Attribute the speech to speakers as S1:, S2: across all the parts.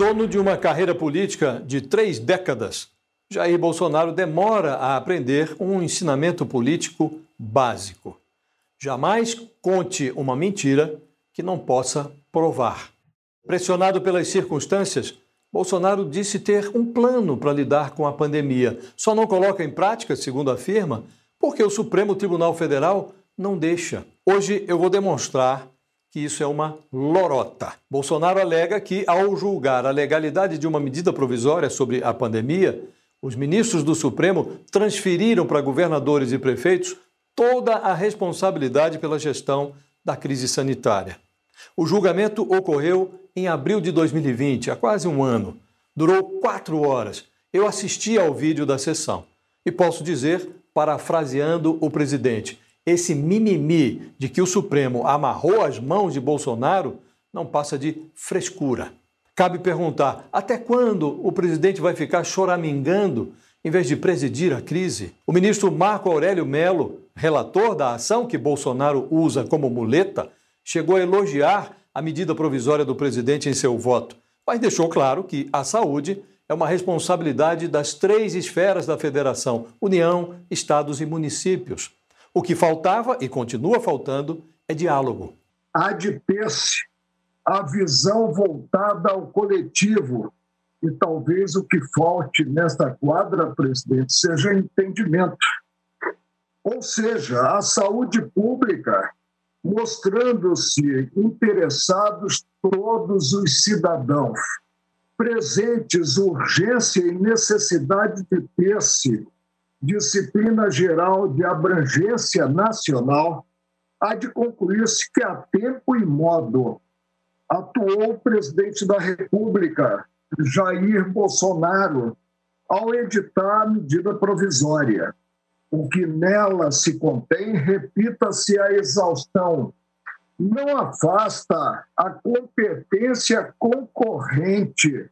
S1: Dono de uma carreira política de três décadas, Jair Bolsonaro demora a aprender um ensinamento político básico. Jamais conte uma mentira que não possa provar. Pressionado pelas circunstâncias, Bolsonaro disse ter um plano para lidar com a pandemia. Só não coloca em prática, segundo afirma, porque o Supremo Tribunal Federal não deixa. Hoje eu vou demonstrar que isso é uma lorota. Bolsonaro alega que, ao julgar a legalidade de uma medida provisória sobre a pandemia, os ministros do Supremo transferiram para governadores e prefeitos toda a responsabilidade pela gestão da crise sanitária. O julgamento ocorreu em abril de 2020, há quase um ano. Durou quatro horas. Eu assisti ao vídeo da sessão e posso dizer, parafraseando o presidente, esse mimimi de que o Supremo amarrou as mãos de Bolsonaro não passa de frescura. Cabe perguntar até quando o presidente vai ficar choramingando em vez de presidir a crise? O ministro Marco Aurélio Melo, relator da ação que Bolsonaro usa como muleta, chegou a elogiar a medida provisória do presidente em seu voto, mas deixou claro que a saúde é uma responsabilidade das três esferas da federação: União, estados e municípios. O que faltava e continua faltando é diálogo.
S2: Há de ter-se a visão voltada ao coletivo. E talvez o que falte nesta quadra, presidente, seja entendimento. Ou seja, a saúde pública mostrando-se interessados todos os cidadãos, presentes urgência e necessidade de ter-se disciplina geral de abrangência nacional, há de concluir-se que a tempo e modo atuou o presidente da República, Jair Bolsonaro, ao editar a medida provisória. O que nela se contém, repita-se a exaustão, não afasta a competência concorrente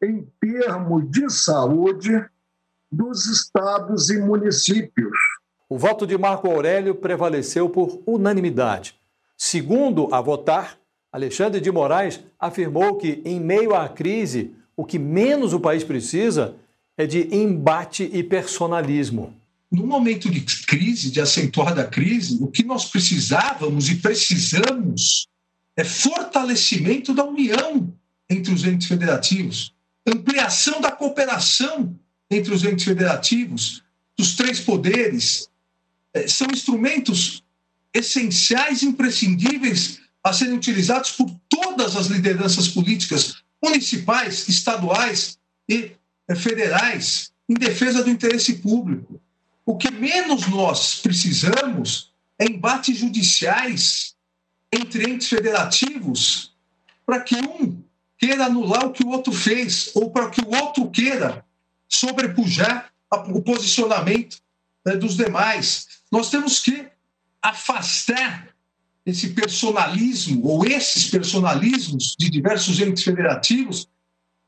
S2: em termos de saúde dos estados e municípios.
S1: O voto de Marco Aurélio prevaleceu por unanimidade. Segundo a votar, Alexandre de Moraes afirmou que, em meio à crise, o que menos o país precisa é de embate e personalismo.
S3: No momento de crise, de acentuada crise, o que nós precisávamos e precisamos é fortalecimento da união entre os entes federativos, ampliação da cooperação entre os entes federativos, dos três poderes, é, são instrumentos essenciais, imprescindíveis a serem utilizados por todas as lideranças políticas municipais, estaduais e é, federais em defesa do interesse público. O que menos nós precisamos é embates judiciais entre entes federativos para que um queira anular o que o outro fez ou para que o outro queira sobrepujar o posicionamento né, dos demais. Nós temos que afastar esse personalismo ou esses personalismos de diversos entes federativos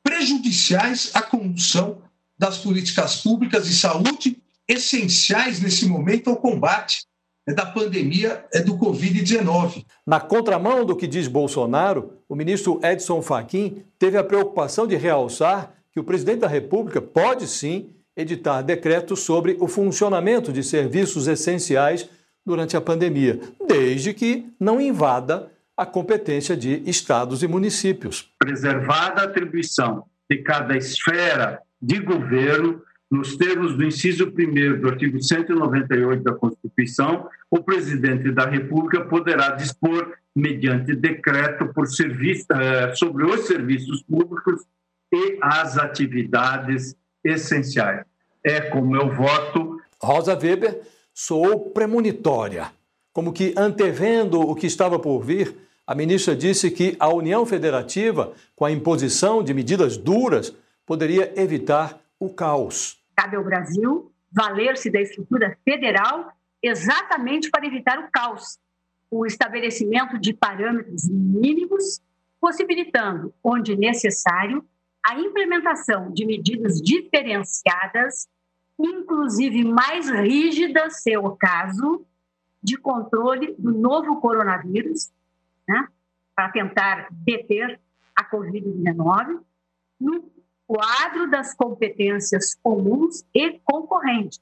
S3: prejudiciais à condução das políticas públicas de saúde essenciais nesse momento ao combate né, da pandemia é do Covid-19.
S1: Na contramão do que diz Bolsonaro, o ministro Edson Fachin teve a preocupação de realçar que o presidente da República pode sim editar decretos sobre o funcionamento de serviços essenciais durante a pandemia, desde que não invada a competência de estados e municípios.
S4: Preservada a atribuição de cada esfera de governo, nos termos do inciso 1 do artigo 198 da Constituição, o presidente da República poderá dispor, mediante decreto, por serviço, eh, sobre os serviços públicos e as atividades essenciais. É como eu voto.
S1: Rosa Weber soou premonitória, como que antevendo o que estava por vir. A ministra disse que a União Federativa, com a imposição de medidas duras, poderia evitar o caos.
S5: Cabe ao Brasil valer-se da estrutura federal exatamente para evitar o caos, o estabelecimento de parâmetros mínimos, possibilitando, onde necessário, a implementação de medidas diferenciadas, inclusive mais rígidas, se é o caso, de controle do novo coronavírus, né, para tentar deter a Covid-19, no quadro das competências comuns e concorrentes.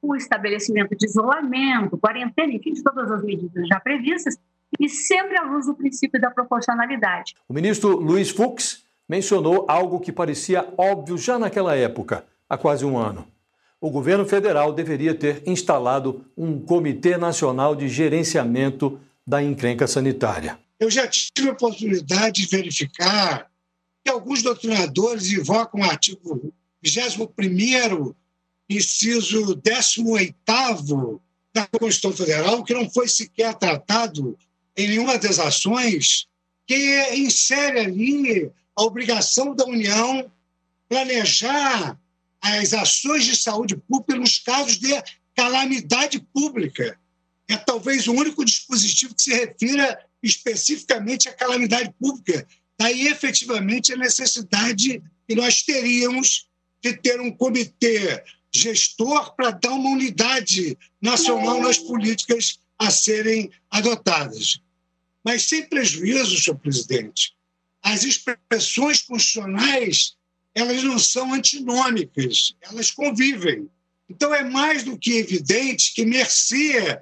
S5: O estabelecimento de isolamento, quarentena, enfim, de todas as medidas já previstas, e sempre à luz do princípio da proporcionalidade.
S1: O ministro Luiz Fux mencionou algo que parecia óbvio já naquela época, há quase um ano. O governo federal deveria ter instalado um Comitê Nacional de Gerenciamento da Encrenca Sanitária.
S6: Eu já tive a oportunidade de verificar que alguns doutrinadores invocam o artigo 21, inciso 18 da Constituição Federal, que não foi sequer tratado em nenhuma das ações, que insere ali a obrigação da União planejar as ações de saúde pública nos casos de calamidade pública. É talvez o único dispositivo que se refira especificamente à calamidade pública. Daí, efetivamente, a necessidade que nós teríamos de ter um comitê gestor para dar uma unidade nacional nas políticas a serem adotadas. Mas sem prejuízo, senhor presidente, as expressões constitucionais elas não são antinômicas, elas convivem. Então é mais do que evidente que mercê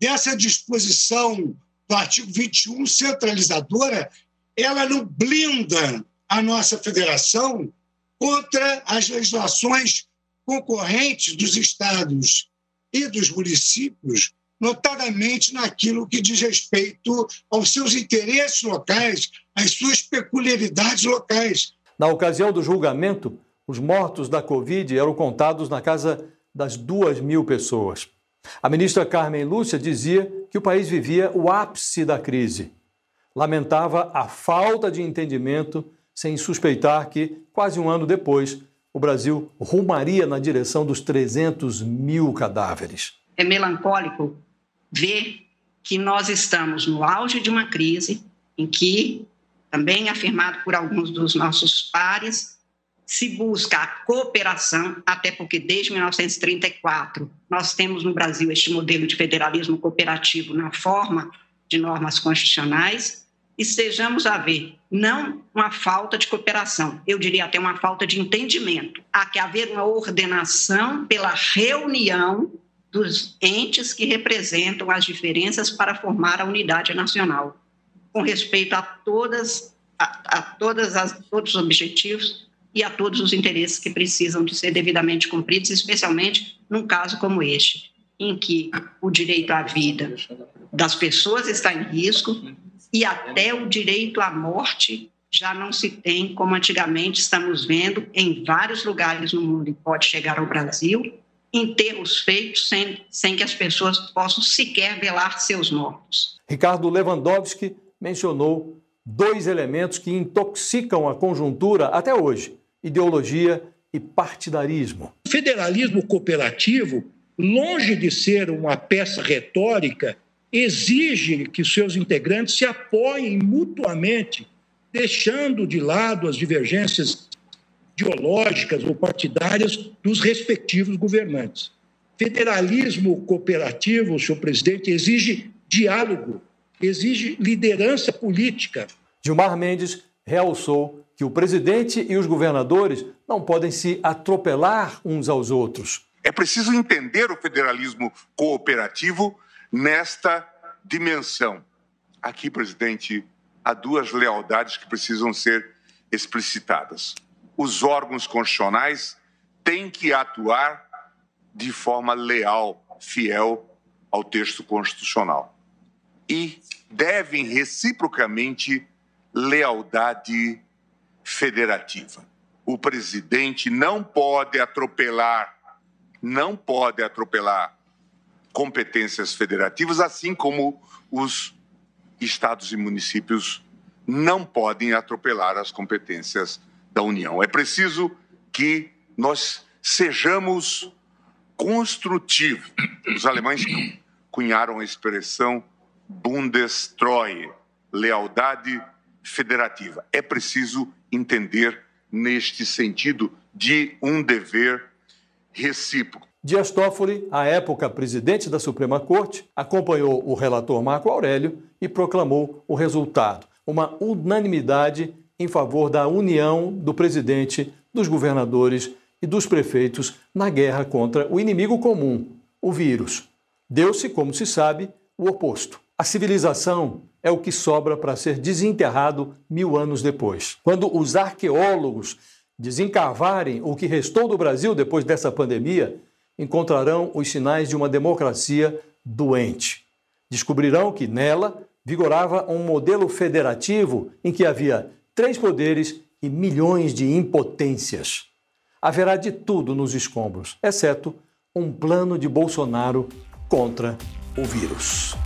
S6: dessa disposição do artigo 21 centralizadora, ela não blinda a nossa federação contra as legislações concorrentes dos estados e dos municípios notadamente naquilo que diz respeito aos seus interesses locais, às suas peculiaridades locais.
S1: Na ocasião do julgamento, os mortos da Covid eram contados na casa das duas mil pessoas. A ministra Carmen Lúcia dizia que o país vivia o ápice da crise. Lamentava a falta de entendimento, sem suspeitar que, quase um ano depois, o Brasil rumaria na direção dos 300 mil cadáveres.
S7: É melancólico ver que nós estamos no auge de uma crise em que, também afirmado por alguns dos nossos pares, se busca a cooperação, até porque desde 1934 nós temos no Brasil este modelo de federalismo cooperativo na forma de normas constitucionais, e estejamos a ver não uma falta de cooperação, eu diria até uma falta de entendimento. Há que haver uma ordenação pela reunião dos entes que representam as diferenças para formar a unidade nacional, com respeito a todas a, a todas as todos os objetivos e a todos os interesses que precisam de ser devidamente cumpridos, especialmente num caso como este, em que o direito à vida das pessoas está em risco e até o direito à morte já não se tem como antigamente estamos vendo em vários lugares no mundo e pode chegar ao Brasil enterros feitos sem, sem que as pessoas possam sequer velar seus mortos.
S1: Ricardo Lewandowski mencionou dois elementos que intoxicam a conjuntura até hoje: ideologia e partidarismo.
S8: O federalismo cooperativo, longe de ser uma peça retórica, exige que seus integrantes se apoiem mutuamente, deixando de lado as divergências ideológicas ou partidárias dos respectivos governantes. Federalismo cooperativo, senhor presidente, exige diálogo, exige liderança política.
S1: Gilmar Mendes realçou que o presidente e os governadores não podem se atropelar uns aos outros.
S9: É preciso entender o federalismo cooperativo nesta dimensão. Aqui, presidente, há duas lealdades que precisam ser explicitadas os órgãos constitucionais têm que atuar de forma leal, fiel ao texto constitucional. E devem reciprocamente lealdade federativa. O presidente não pode atropelar, não pode atropelar competências federativas, assim como os estados e municípios não podem atropelar as competências da União. É preciso que nós sejamos construtivos. Os alemães cunharam a expressão Bundestreue, lealdade federativa. É preciso entender neste sentido de um dever recíproco.
S1: Dias Toffoli, à época presidente da Suprema Corte, acompanhou o relator Marco Aurélio e proclamou o resultado, uma unanimidade em favor da união do presidente, dos governadores e dos prefeitos na guerra contra o inimigo comum, o vírus. Deu-se, como se sabe, o oposto. A civilização é o que sobra para ser desenterrado mil anos depois. Quando os arqueólogos desencavarem o que restou do Brasil depois dessa pandemia, encontrarão os sinais de uma democracia doente. Descobrirão que nela vigorava um modelo federativo em que havia três poderes e milhões de impotências. Haverá de tudo nos escombros, exceto um plano de Bolsonaro contra o vírus.